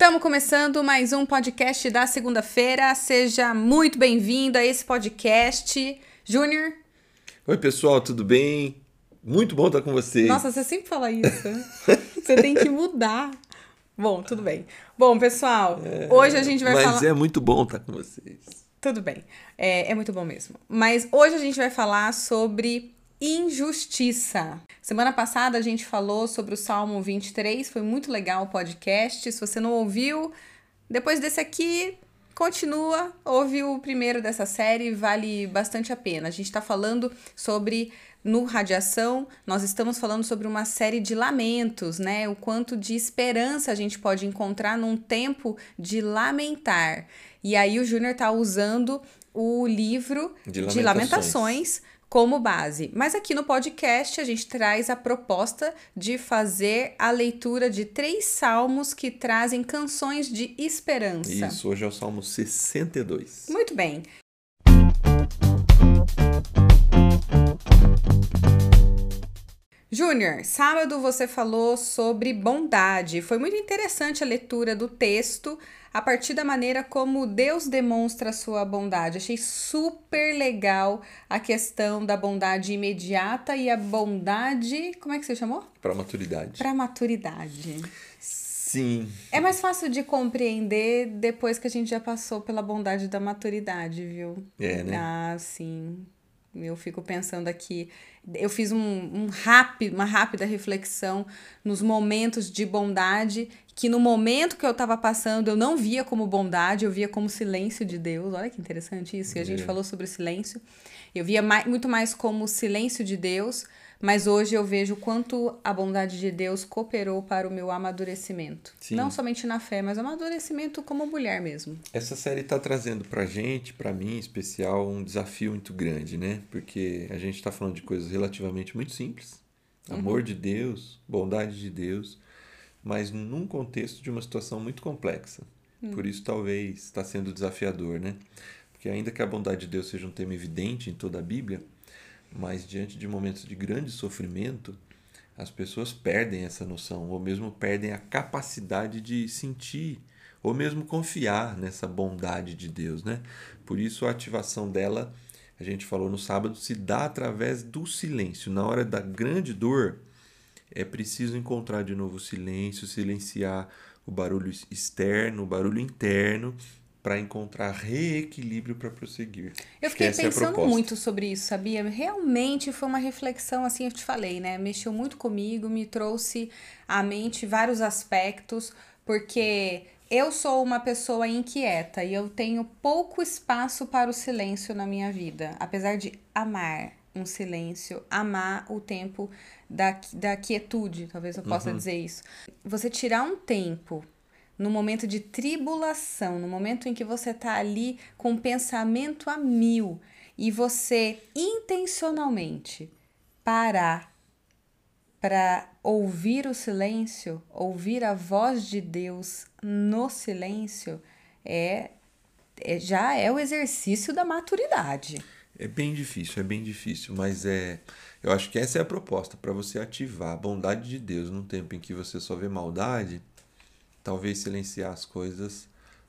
Estamos começando mais um podcast da segunda-feira. Seja muito bem-vindo a esse podcast. Júnior. Oi, pessoal, tudo bem? Muito bom estar com vocês. Nossa, você sempre fala isso. você tem que mudar. Bom, tudo bem. Bom, pessoal, é, hoje a gente vai mas falar. Mas é muito bom estar com vocês. Tudo bem. É, é muito bom mesmo. Mas hoje a gente vai falar sobre injustiça. Semana passada a gente falou sobre o Salmo 23, foi muito legal o podcast. Se você não ouviu, depois desse aqui, continua, ouve o primeiro dessa série, vale bastante a pena. A gente está falando sobre no Radiação, nós estamos falando sobre uma série de lamentos, né? O quanto de esperança a gente pode encontrar num tempo de lamentar. E aí o Júnior tá usando o livro de Lamentações. de lamentações como base. Mas aqui no podcast a gente traz a proposta de fazer a leitura de três salmos que trazem canções de esperança. Isso, hoje é o Salmo 62. Muito bem. Júnior, sábado você falou sobre bondade. Foi muito interessante a leitura do texto a partir da maneira como Deus demonstra a sua bondade. Achei super legal a questão da bondade imediata e a bondade. Como é que você chamou? Para maturidade. Para maturidade. Sim. É mais fácil de compreender depois que a gente já passou pela bondade da maturidade, viu? É, né? Ah, sim. Eu fico pensando aqui. Eu fiz um, um rápido, uma rápida reflexão nos momentos de bondade que no momento que eu estava passando eu não via como bondade, eu via como silêncio de Deus. Olha que interessante isso. E a gente falou sobre o silêncio. Eu via mais, muito mais como silêncio de Deus, mas hoje eu vejo quanto a bondade de Deus cooperou para o meu amadurecimento. Sim. Não somente na fé, mas amadurecimento como mulher mesmo. Essa série está trazendo para gente, para mim em especial, um desafio muito grande, né? Porque a gente está falando de coisas relativamente muito simples. Amor uhum. de Deus, bondade de Deus mas num contexto de uma situação muito complexa. Hum. Por isso, talvez, está sendo desafiador, né? Porque, ainda que a bondade de Deus seja um tema evidente em toda a Bíblia, mas diante de momentos de grande sofrimento, as pessoas perdem essa noção, ou mesmo perdem a capacidade de sentir, ou mesmo confiar nessa bondade de Deus, né? Por isso, a ativação dela, a gente falou no sábado, se dá através do silêncio. Na hora da grande dor, é preciso encontrar de novo o silêncio, silenciar o barulho externo, o barulho interno, para encontrar reequilíbrio para prosseguir. Eu fiquei é pensando é muito sobre isso, sabia? Realmente foi uma reflexão, assim, eu te falei, né? Mexeu muito comigo, me trouxe à mente vários aspectos, porque eu sou uma pessoa inquieta e eu tenho pouco espaço para o silêncio na minha vida, apesar de amar um silêncio, amar o tempo da, da quietude, talvez eu possa uhum. dizer isso. Você tirar um tempo no momento de tribulação, no momento em que você está ali com pensamento a mil e você intencionalmente parar para ouvir o silêncio, ouvir a voz de Deus no silêncio, é, é já é o exercício da maturidade. É bem difícil, é bem difícil, mas é. Eu acho que essa é a proposta para você ativar a bondade de Deus num tempo em que você só vê maldade. Talvez silenciar as coisas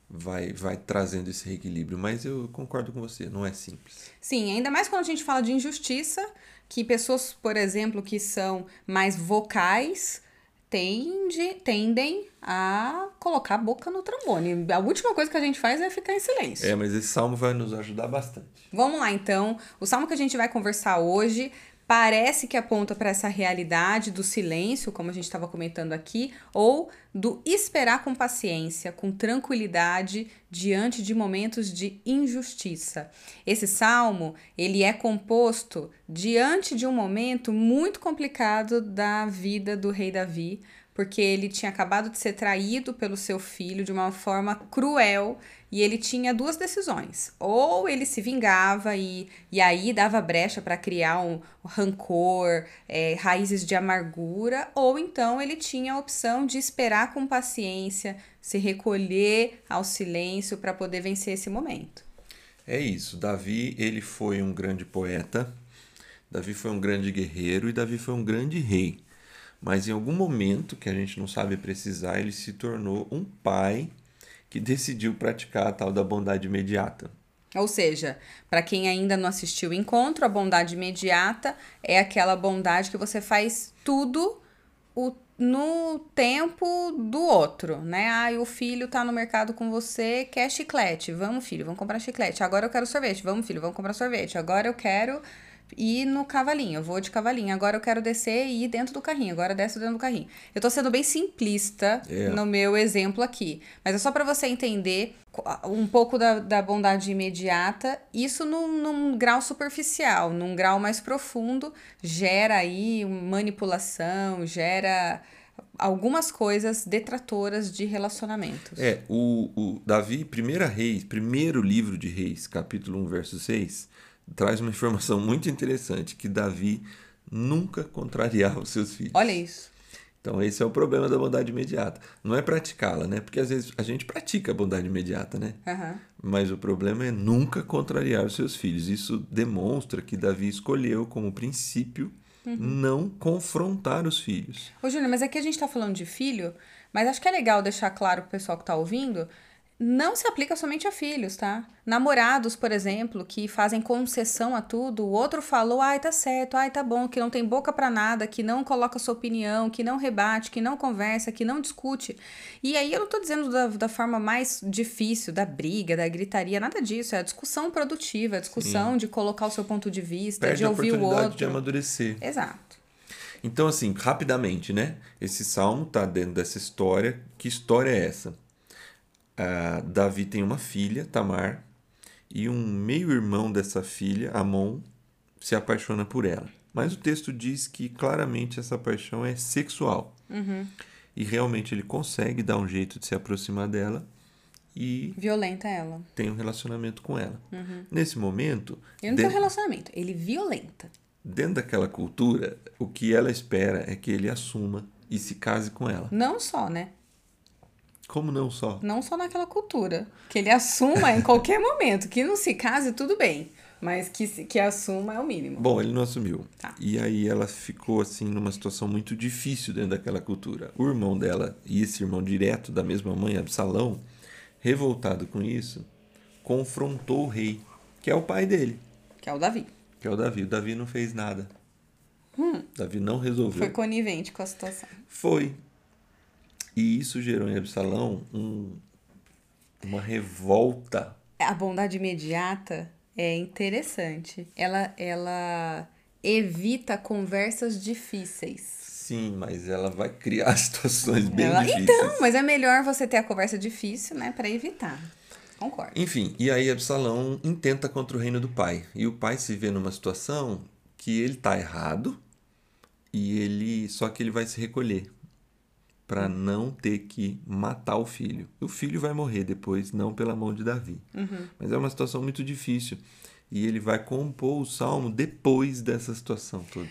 vai, vai trazendo esse reequilíbrio. Mas eu concordo com você, não é simples. Sim, ainda mais quando a gente fala de injustiça, que pessoas, por exemplo, que são mais vocais tende, tendem a colocar a boca no trombone. A última coisa que a gente faz é ficar em silêncio. É, mas esse salmo vai nos ajudar bastante. Vamos lá, então. O salmo que a gente vai conversar hoje parece que aponta para essa realidade do silêncio, como a gente estava comentando aqui, ou do esperar com paciência, com tranquilidade diante de momentos de injustiça. Esse salmo, ele é composto diante de um momento muito complicado da vida do rei Davi, porque ele tinha acabado de ser traído pelo seu filho de uma forma cruel e ele tinha duas decisões. Ou ele se vingava e, e aí dava brecha para criar um, rancor, é, raízes de amargura, ou então ele tinha a opção de esperar com paciência, se recolher ao silêncio para poder vencer esse momento. É isso. Davi, ele foi um grande poeta, Davi foi um grande guerreiro e Davi foi um grande rei. Mas em algum momento, que a gente não sabe precisar, ele se tornou um pai que decidiu praticar a tal da bondade imediata. Ou seja, para quem ainda não assistiu o encontro, a bondade imediata é aquela bondade que você faz tudo o, no tempo do outro, né? Ah, o filho tá no mercado com você, quer chiclete. Vamos, filho, vamos comprar chiclete. Agora eu quero sorvete. Vamos, filho, vamos comprar sorvete. Agora eu quero ir no cavalinho, eu vou de cavalinho. Agora eu quero descer e ir dentro do carrinho. Agora desce dentro do carrinho. Eu tô sendo bem simplista É. no meu exemplo aqui, mas é só para você entender um pouco da, da bondade imediata. Isso num, num grau superficial, num grau mais profundo, gera aí manipulação, gera algumas coisas detratoras de relacionamentos. É, o, o Davi, primeira Reis, primeiro livro de Reis, capítulo 1, verso 6, traz uma informação muito interessante, que Davi nunca contrariava os seus filhos. Olha isso. Então esse é o problema da bondade imediata. Não é praticá-la, né? Porque às vezes a gente pratica a bondade imediata, né? Aham. Mas o problema é nunca contrariar os seus filhos. Isso demonstra que Davi escolheu como princípio não confrontar os filhos. Ô, Júnior, mas aqui a gente tá falando de filho, mas acho que é legal deixar claro pro pessoal que tá ouvindo, não se aplica somente a filhos, tá? Namorados, por exemplo, que fazem concessão a tudo, o outro falou, ai, tá certo, ai, tá bom, que não tem boca pra nada, que não coloca sua opinião, que não rebate, que não conversa, que não discute. E aí eu não tô dizendo da, da forma mais difícil, da briga, da gritaria, nada disso. É a discussão produtiva, a discussão de colocar o seu ponto de vista, Perde de ouvir o outro. de amadurecer. Exato. Então, assim, rapidamente, né? Esse salmo tá dentro dessa história. Que história é essa? Ah, Davi tem uma filha, Tamar, e um meio-irmão dessa filha, Amon, se apaixona por ela. Mas o texto diz que claramente essa paixão é sexual. E realmente ele consegue dar um jeito de se aproximar dela e Violenta ela. tem um relacionamento com ela. Nesse momento, Ele não tem um dentro- relacionamento, ele violenta. dentro daquela cultura, o que ela espera é que ele assuma e se case com ela. Não só, né? Como não só? Não só naquela cultura. Que ele assuma em qualquer momento. Que não se case, tudo bem. Mas que, se- que assuma é o mínimo. Bom, ele não assumiu. Tá. E aí ela ficou assim numa situação muito difícil dentro daquela cultura. O irmão dela e esse irmão direto da mesma mãe, Absalão, revoltado com isso, confrontou o rei, que é o pai dele, Que é o Davi. que é o Davi. O Davi não fez nada. Davi não resolveu. Foi conivente com a situação. Foi. E isso gerou em Absalão um, uma revolta. A bondade imediata é interessante. Ela, ela evita conversas difíceis. Sim, mas ela vai criar situações bem Ela- difíceis. Então, mas é melhor você ter a conversa difícil, né? Pra evitar. Concordo. Enfim, e aí Absalão intenta contra o reino do pai. E o pai se vê numa situação que ele tá errado e ele só que ele vai se recolher para não ter que matar o filho. O filho vai morrer depois, não pela mão de Davi. Mas é uma situação muito difícil. E ele vai compor o salmo depois dessa situação toda.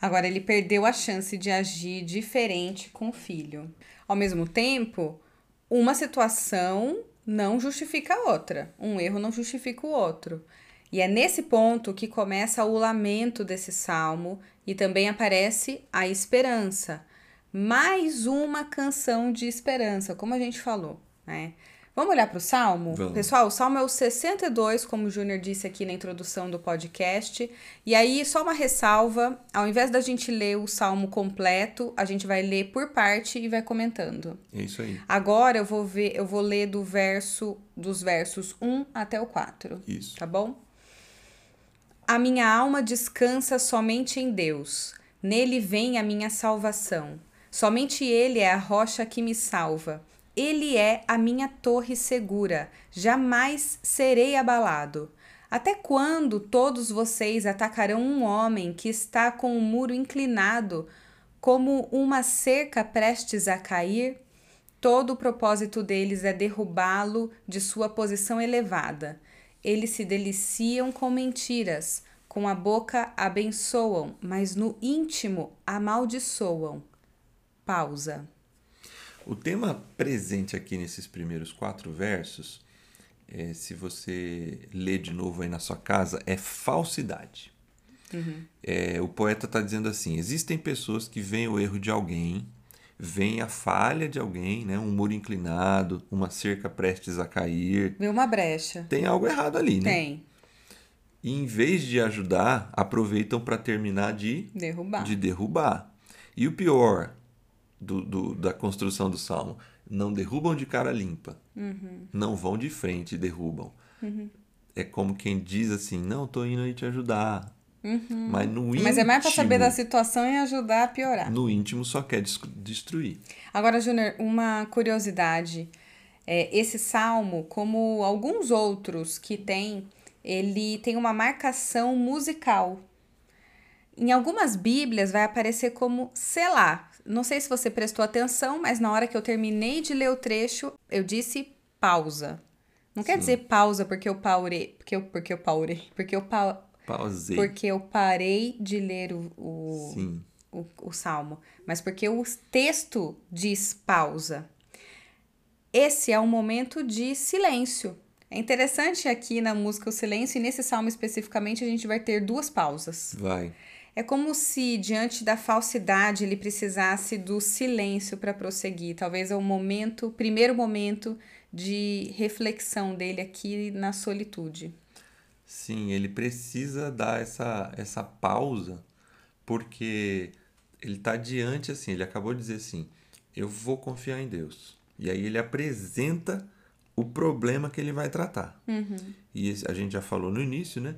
Agora, ele perdeu a chance de agir diferente com o filho. Ao mesmo tempo, uma situação não justifica a outra. Um erro não justifica o outro. E é nesse ponto que começa o lamento desse salmo e também aparece a esperança. Mais uma canção de esperança, como a gente falou, né? Vamos olhar para o salmo? Vamos. Pessoal, o salmo é o 62, como o Júnior disse aqui na introdução do podcast. E aí, só uma ressalva: ao invés da gente ler o salmo completo, a gente vai ler por parte e vai comentando. É isso aí. Agora eu vou ver, eu vou ler do verso dos versos 1 até o 4 Isso. tá bom? A minha alma descansa somente em Deus. Nele vem a minha salvação. Somente Ele é a rocha que me salva. Ele é a minha torre segura. Jamais serei abalado. Até quando todos vocês atacarão um homem que está com o muro inclinado, como uma cerca prestes a cair? Todo o propósito deles é derrubá-lo de sua posição elevada. Eles se deliciam com mentiras, com a boca abençoam, mas no íntimo amaldiçoam. Pausa. O tema presente aqui nesses primeiros quatro versos, é, se você ler de novo aí na sua casa, é falsidade. Uhum. É, o poeta está dizendo assim: existem pessoas que veem o erro de alguém, veem a falha de alguém, né? um muro inclinado, uma cerca prestes a cair. Vê uma brecha. Tem algo errado ali, né? Tem. E em vez de ajudar, aproveitam para terminar de derrubar. de derrubar. E o pior do, do, da construção do salmo: não derrubam de cara limpa, uhum. não vão de frente e derrubam. Uhum. É como quem diz assim: não, tô indo aí te ajudar. Uhum. Mas no íntimo. Mas é mais para saber da situação e ajudar a piorar. No íntimo só quer destruir. Agora, Júnior, uma curiosidade. É, esse salmo, como alguns outros que tem, ele tem uma marcação musical. Em algumas Bíblias vai aparecer como Selá. Não sei se você prestou atenção, mas na hora que eu terminei de ler o trecho, eu disse pausa. Não Sim. quer dizer pausa porque eu paurei, porque eu, porque eu paurei, porque eu pa, Pausei. Porque eu parei de ler o, o, o, o salmo, mas porque o texto diz pausa. Esse é um momento de silêncio. É interessante aqui na música o silêncio, e nesse salmo especificamente a gente vai ter duas pausas. Vai. É como se, diante da falsidade, ele precisasse do silêncio para prosseguir. Talvez é o momento, primeiro momento de reflexão dele aqui na solitude. Sim, ele precisa dar essa, essa pausa, porque ele está diante, assim, ele acabou de dizer assim, eu vou confiar em Deus. E aí ele apresenta o problema que ele vai tratar. Uhum. E a gente já falou no início, né?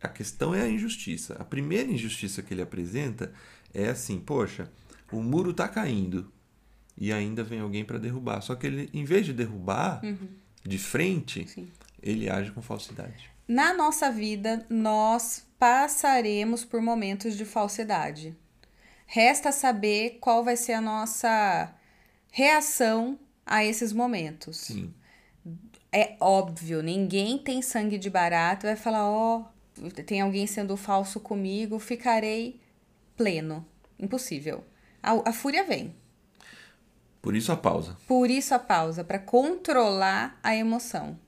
A questão é a injustiça. A primeira injustiça que ele apresenta é assim, poxa, o muro está caindo e ainda vem alguém para derrubar. Só que ele, em vez de derrubar uhum. de frente, Sim. ele age com falsidade. Na nossa vida, nós passaremos por momentos de falsidade. Resta saber qual vai ser a nossa reação a esses momentos. Sim. É óbvio, ninguém tem sangue de barato vai falar, ó, oh, tem alguém sendo falso comigo, ficarei pleno. Impossível. A, a fúria vem. Por isso a pausa. Por isso a pausa, para controlar a emoção.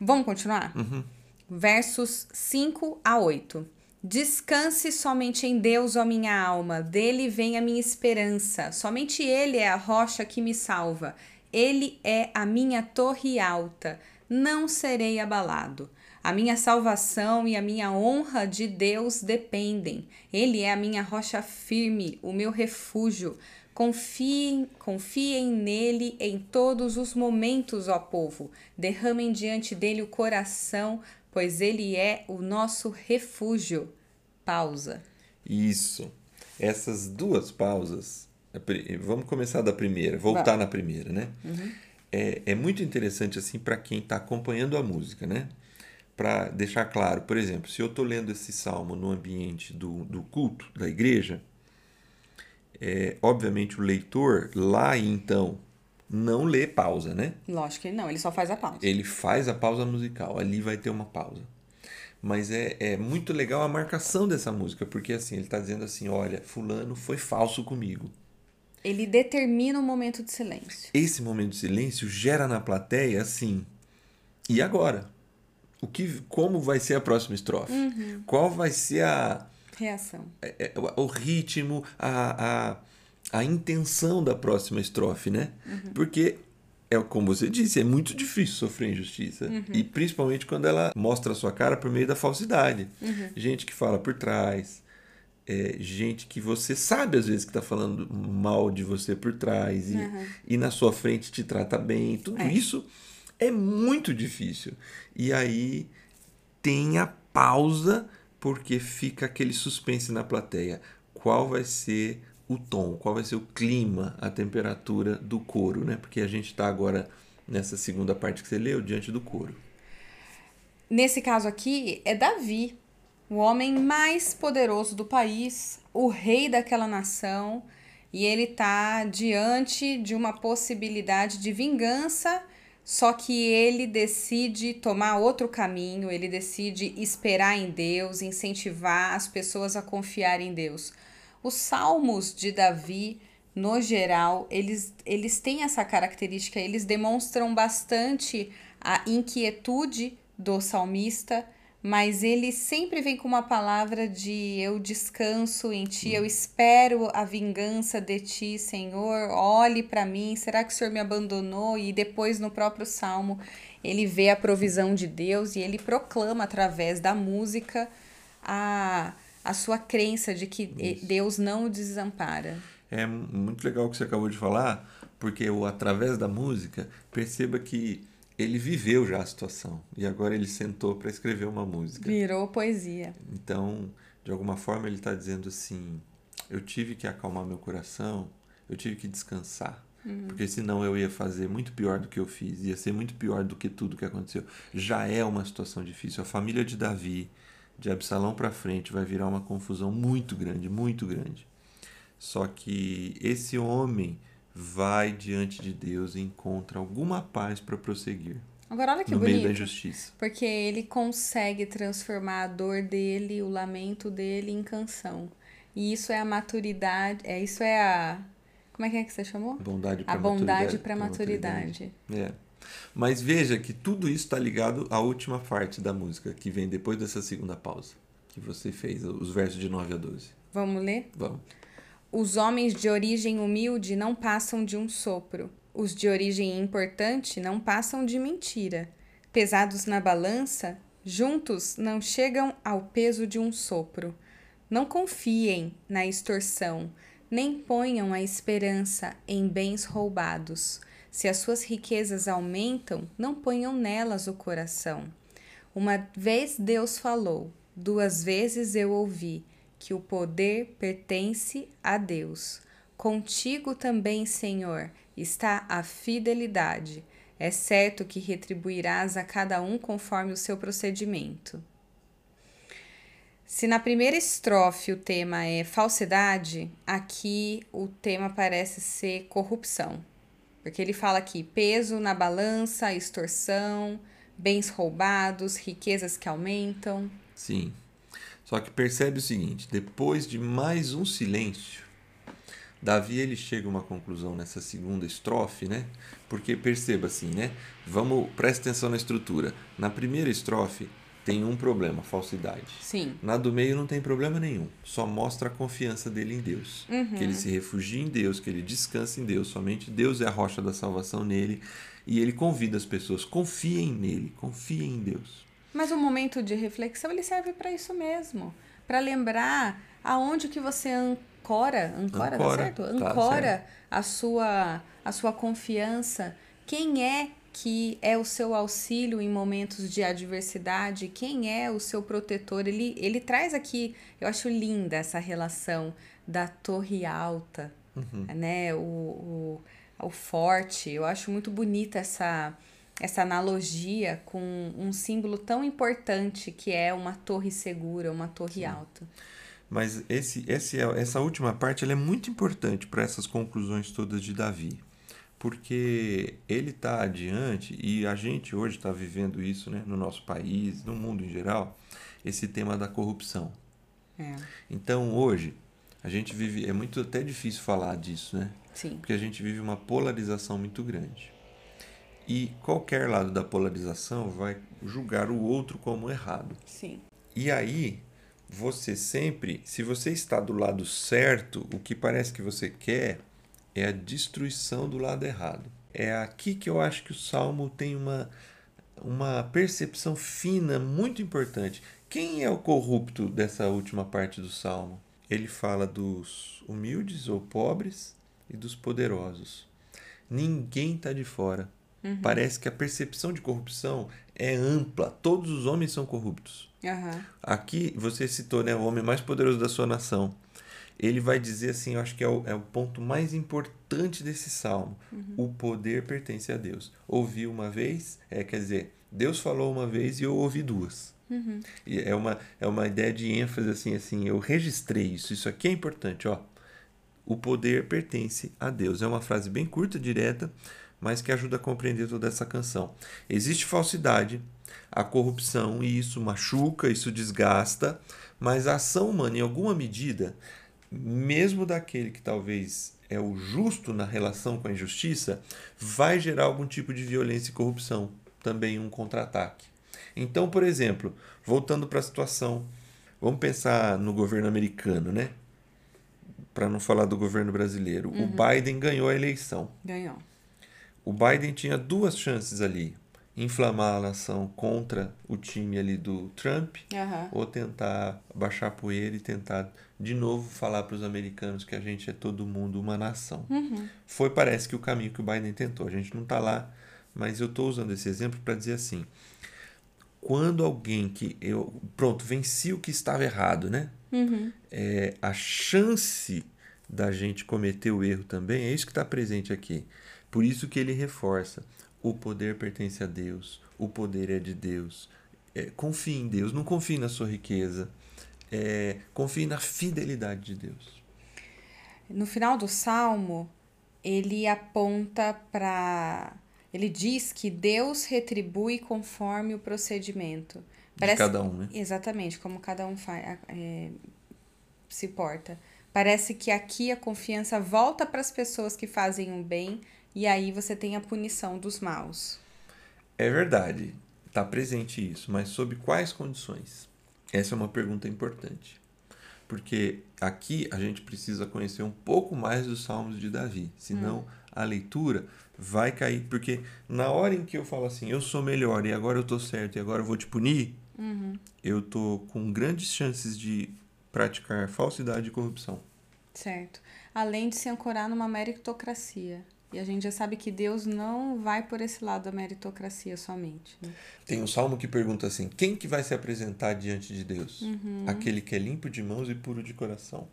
Vamos continuar? Uhum. Versos 5 a 8. Descanse somente em Deus, ó minha alma, dele vem a minha esperança. Somente Ele é a rocha que me salva. Ele é a minha torre alta. Não serei abalado. A minha salvação e a minha honra de Deus dependem. Ele é a minha rocha firme, o meu refúgio. Confiem, confiem nele em todos os momentos, ó povo. Derramem diante dele o coração, pois ele é o nosso refúgio. Pausa. Isso. Essas duas pausas. Vamos começar da primeira, voltar Vai. na primeira, né? Uhum. É, é muito interessante assim para quem está acompanhando a música, né? Para deixar claro, por exemplo, se eu estou lendo esse salmo no ambiente do, do culto da igreja, é, obviamente o leitor lá então não lê pausa, né? Lógico que não, ele só faz a pausa. Ele faz a pausa musical, ali vai ter uma pausa. Mas é, é muito legal a marcação dessa música, porque assim, ele está dizendo assim: olha, Fulano foi falso comigo. Ele determina o um momento de silêncio. Esse momento de silêncio gera na plateia assim. E agora? O que, como vai ser a próxima estrofe? Uhum. Qual vai ser a, Reação. É, é, o ritmo, a, a, a intenção da próxima estrofe, né? Uhum. Porque é como você disse, é muito difícil sofrer injustiça. Uhum. E principalmente quando ela mostra a sua cara por meio da falsidade. Uhum. Gente que fala por trás, é, gente que você sabe às vezes que está falando mal de você por trás e, uhum. e na sua frente te trata bem. Tudo é. isso é muito difícil. E aí tem a pausa porque fica aquele suspense na plateia. Qual vai ser o tom, qual vai ser o clima, a temperatura do coro, né? Porque a gente está agora nessa segunda parte que você leu, diante do coro. Nesse caso aqui, é Davi, o homem mais poderoso do país, o rei daquela nação, e ele está diante de uma possibilidade de vingança só que ele decide tomar outro caminho, ele decide esperar em Deus, incentivar as pessoas a confiar em Deus. Os salmos de Davi, no geral, eles, eles têm essa característica, eles demonstram bastante a inquietude do salmista, mas ele sempre vem com uma palavra de eu descanso em ti, eu espero a vingança de ti, Senhor. Olhe para mim, será que o Senhor me abandonou? E depois no próprio salmo, ele vê a provisão de Deus e ele proclama através da música a, a sua crença de que Isso. Deus não o desampara. É muito legal o que você acabou de falar, porque o através da música, perceba que ele viveu já a situação e agora ele sentou para escrever uma música. Virou poesia. Então, de alguma forma, ele está dizendo assim: eu tive que acalmar meu coração, eu tive que descansar. Uhum. Porque senão eu ia fazer muito pior do que eu fiz, ia ser muito pior do que tudo que aconteceu. Já é uma situação difícil. A família de Davi, de Absalão para frente, vai virar uma confusão muito grande, muito grande. Só que esse homem vai diante de Deus e encontra alguma paz para prosseguir. Agora olha que no bonito. meio da injustiça. Porque ele consegue transformar a dor dele, o lamento dele em canção. E isso é a maturidade, é isso é a como é que é que você chamou? Bondade para a bondade para maturidade. maturidade. É. Mas veja que tudo isso está ligado à última parte da música, que vem depois dessa segunda pausa, que você fez, os versos de 9 a 12. Vamos ler? Vamos. Os homens de origem humilde não passam de um sopro. Os de origem importante não passam de mentira. Pesados na balança, juntos não chegam ao peso de um sopro. Não confiem na extorsão, nem ponham a esperança em bens roubados. Se as suas riquezas aumentam, não ponham nelas o coração. Uma vez Deus falou, duas vezes eu ouvi que o poder pertence a Deus. Contigo também, Senhor, está a fidelidade. É certo que retribuirás a cada um conforme o seu procedimento. Se na primeira estrofe o tema é falsidade, aqui o tema parece ser corrupção. Porque ele fala aqui peso na balança, extorsão, bens roubados, riquezas que aumentam. Sim. Só que percebe o seguinte, depois de mais um silêncio, Davi ele chega a uma conclusão nessa segunda estrofe, né? Porque perceba assim, né? Vamos, preste atenção na estrutura. Na primeira estrofe tem um problema, falsidade. Sim. Na do meio não tem problema nenhum. Só mostra a confiança dele em Deus. Uhum. Que ele se refugia em Deus, que ele descansa em Deus. Somente Deus é a rocha da salvação nele. E ele convida as pessoas, confiem nele, confiem em Deus. Mas o momento de reflexão ele serve para isso mesmo, para lembrar aonde que você ancora, ancora, tá ancora tá certo? Ancora tá certo. a sua a sua confiança. Quem é que é o seu auxílio em momentos de adversidade? Quem é o seu protetor? Ele ele traz aqui, eu acho linda essa relação da torre alta, uhum. né? O, o, o forte. Eu acho muito bonita essa essa analogia com um símbolo tão importante que é uma torre segura, uma torre Sim. alta. Mas esse, esse, é, essa última parte é muito importante para essas conclusões todas de Davi, porque ele está adiante e a gente hoje está vivendo isso né, no nosso país, no mundo em geral, esse tema da corrupção. É. Então hoje a gente vive, é muito até difícil falar disso, né? Sim. Porque a gente vive uma polarização muito grande. E qualquer lado da polarização vai julgar o outro como errado. Sim. E aí, você sempre, se você está do lado certo, o que parece que você quer é a destruição do lado errado. É aqui que eu acho que o salmo tem uma, uma percepção fina muito importante. Quem é o corrupto dessa última parte do salmo? Ele fala dos humildes ou pobres e dos poderosos. Ninguém está de fora. Uhum. Parece que a percepção de corrupção é ampla. Todos os homens são corruptos. Uhum. Aqui você citou né, o homem mais poderoso da sua nação. Ele vai dizer assim, eu acho que é o, é o ponto mais importante desse salmo. Uhum. O poder pertence a Deus. Ouvi uma vez, é, quer dizer, Deus falou uma vez e eu ouvi duas. Uhum. E é uma, é uma ideia de ênfase assim, assim, eu registrei isso, isso aqui é importante, ó. O poder pertence a Deus. É uma frase bem curta, direta, mas que ajuda a compreender toda essa canção. Existe falsidade, a corrupção, e isso machuca, isso desgasta, mas a ação humana, em alguma medida, mesmo daquele que talvez é o justo na relação com a injustiça, vai gerar algum tipo de violência e corrupção, também um contra-ataque. Então, por exemplo, voltando para a situação, vamos pensar no governo americano, né? Para não falar do governo brasileiro. Uhum. O Biden ganhou a eleição. Ganhou. O Biden tinha duas chances ali inflamar a nação contra o time ali do Trump uhum. ou tentar baixar poeira e tentar de novo falar para os americanos que a gente é todo mundo uma nação. Uhum. Foi, parece que o caminho que o Biden tentou. A gente não está lá, mas eu estou usando esse exemplo para dizer assim: quando alguém que eu pronto venci o que estava errado, né? Uhum. É, a chance da gente cometer o erro também é isso que está presente aqui. Por isso que ele reforça o poder pertence a Deus, o poder é de Deus. É, confie em Deus, não confie na sua riqueza. É, confie na fidelidade de Deus. No final do salmo, ele aponta para. Ele diz que Deus retribui conforme o procedimento. Parece, de cada um, né? Exatamente, como cada um faz, é, se porta. Parece que aqui a confiança volta para as pessoas que fazem o bem e aí você tem a punição dos maus. É verdade, está presente isso, mas sob quais condições? Essa é uma pergunta importante. Porque aqui a gente precisa conhecer um pouco mais dos Salmos de Davi, senão hum. a leitura vai cair. Porque na hora em que eu falo assim, eu sou melhor e agora eu tô certo e agora eu vou te punir, uhum. eu tô com grandes chances de praticar falsidade e corrupção. Certo. Além de se ancorar numa meritocracia. E a gente já sabe que Deus não vai por esse lado da meritocracia somente. Né? Tem um salmo que pergunta assim: quem que vai se apresentar diante de Deus? Uhum. Aquele que é limpo de mãos e puro de coração.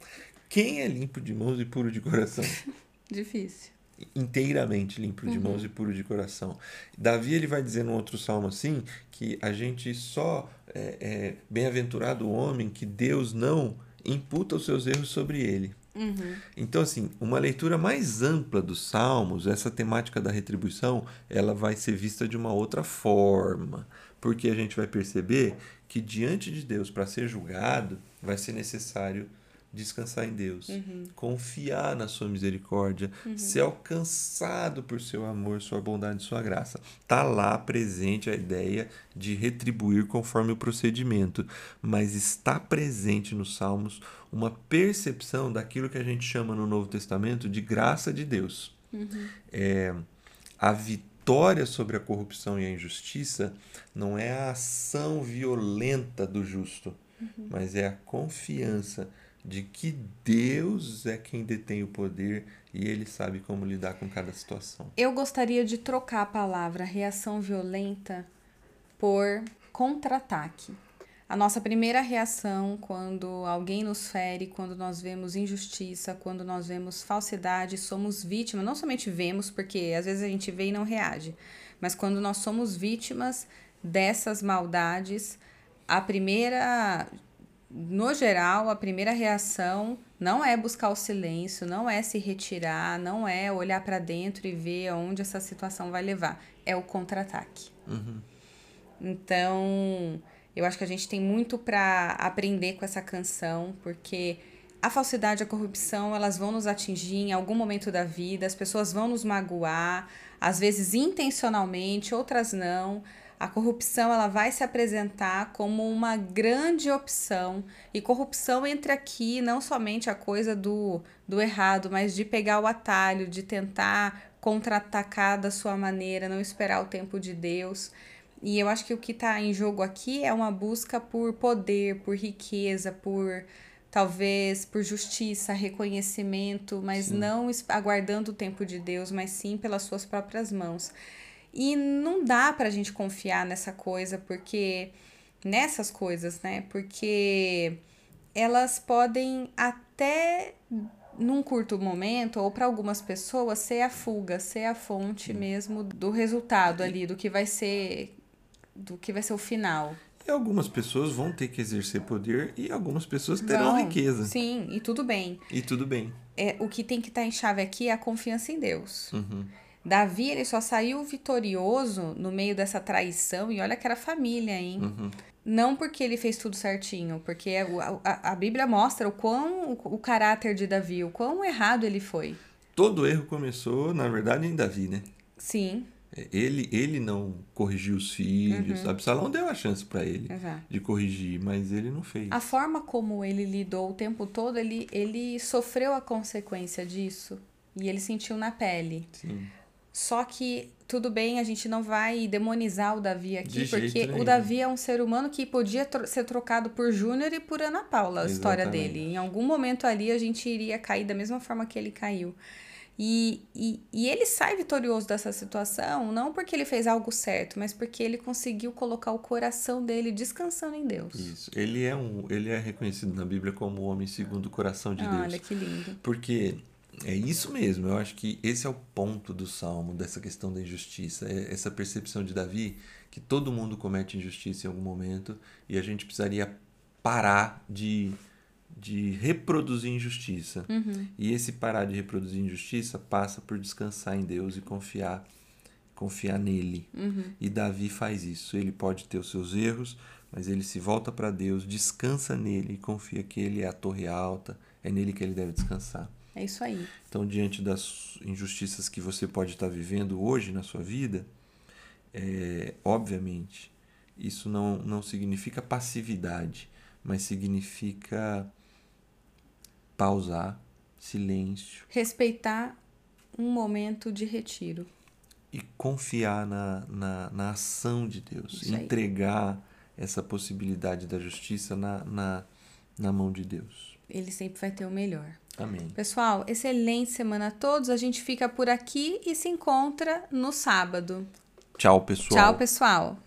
Quem é limpo de mãos e puro de coração? Difícil. Inteiramente limpo de uhum. mãos e puro de coração. Davi ele vai dizer no outro salmo assim que a gente só é, é bem-aventurado o homem que Deus não imputa os seus erros sobre ele. Uhum. Então, assim, uma leitura mais ampla dos Salmos, essa temática da retribuição, ela vai ser vista de uma outra forma, porque a gente vai perceber que diante de Deus, para ser julgado, vai ser necessário descansar em Deus, uhum. confiar na sua misericórdia, uhum. ser alcançado por seu amor, sua bondade e sua graça. Tá lá presente a ideia de retribuir conforme o procedimento, mas está presente nos Salmos uma percepção daquilo que a gente chama no Novo Testamento de graça de Deus. Uhum. É, a vitória sobre a corrupção e a injustiça não é a ação violenta do justo, uhum. mas é a confiança de que Deus é quem detém o poder e ele sabe como lidar com cada situação. Eu gostaria de trocar a palavra reação violenta por contra-ataque. A nossa primeira reação quando alguém nos fere, quando nós vemos injustiça, quando nós vemos falsidade, somos vítimas, não somente vemos, porque às vezes a gente vê e não reage, mas quando nós somos vítimas dessas maldades, a primeira no geral, a primeira reação não é buscar o silêncio, não é se retirar, não é olhar para dentro e ver aonde essa situação vai levar. É o contra-ataque. Uhum. Então, eu acho que a gente tem muito para aprender com essa canção, porque a falsidade e a corrupção, elas vão nos atingir em algum momento da vida, as pessoas vão nos magoar, às vezes intencionalmente, outras não a corrupção ela vai se apresentar como uma grande opção e corrupção entra aqui não somente a coisa do, do errado, mas de pegar o atalho, de tentar contra-atacar da sua maneira, não esperar o tempo de Deus. E eu acho que o que está em jogo aqui é uma busca por poder, por riqueza, por talvez por justiça, reconhecimento, mas sim. não aguardando o tempo de Deus, mas sim pelas suas próprias mãos. E não dá pra gente confiar nessa coisa, porque. nessas coisas, né? Porque elas podem até num curto momento ou para algumas pessoas ser a fuga, ser a fonte mesmo do resultado ali, do que vai ser do que vai ser o final. E algumas pessoas vão ter que exercer poder e algumas pessoas terão riqueza. Sim, e tudo bem. E tudo bem. É, o que tem que estar tá em chave aqui é a confiança em Deus. Uhum. Davi ele só saiu vitorioso no meio dessa traição, e olha que era família, hein? Uhum. Não porque ele fez tudo certinho, porque a, a, a Bíblia mostra o quão o, caráter de Davi, o quão errado ele foi. Todo erro começou, na verdade, em Davi, né? Sim. Ele, ele não corrigiu os filhos. Uhum. Absalão deu a chance para ele Exato. de corrigir, mas ele não fez. A forma como ele lidou o tempo todo, ele, ele sofreu a consequência disso. E ele sentiu na pele. Sim. Só que, tudo bem, a gente não vai demonizar o Davi aqui, de porque o Davi é um ser humano que podia tro ser trocado por Júnior e por Ana Paula, a Exatamente. história dele. Em algum momento ali a gente iria cair da mesma forma que ele caiu. E, e, e ele sai vitorioso dessa situação, não porque ele fez algo certo, mas porque ele conseguiu colocar o coração dele descansando em Deus. Isso. Ele é, um, ele é reconhecido na Bíblia como o homem segundo o coração de ah, Deus. Olha que lindo. Porque é isso mesmo, eu acho que esse é o ponto do salmo, dessa questão da injustiça. É essa percepção de Davi que todo mundo comete injustiça em algum momento e a gente precisaria parar de de reproduzir injustiça. Uhum. E esse parar de reproduzir injustiça passa por descansar em Deus e confiar confiar nele. Uhum. E Davi faz isso. Ele pode ter os seus erros, mas ele se volta para Deus, descansa nele e confia que ele é a torre alta, é nele que ele deve descansar. É isso aí. Então, diante das injustiças que você pode estar vivendo hoje na sua vida, é, obviamente, isso não, não significa passividade, mas significa pausar, silêncio. Respeitar um momento de retiro. E confiar na, na, na ação de Deus. Entregar essa possibilidade da justiça na, na, na mão de Deus. Ele sempre vai ter o melhor. Amém. Pessoal, excelente semana a todos. A gente fica por aqui e se encontra no sábado. Tchau, pessoal. Tchau, pessoal.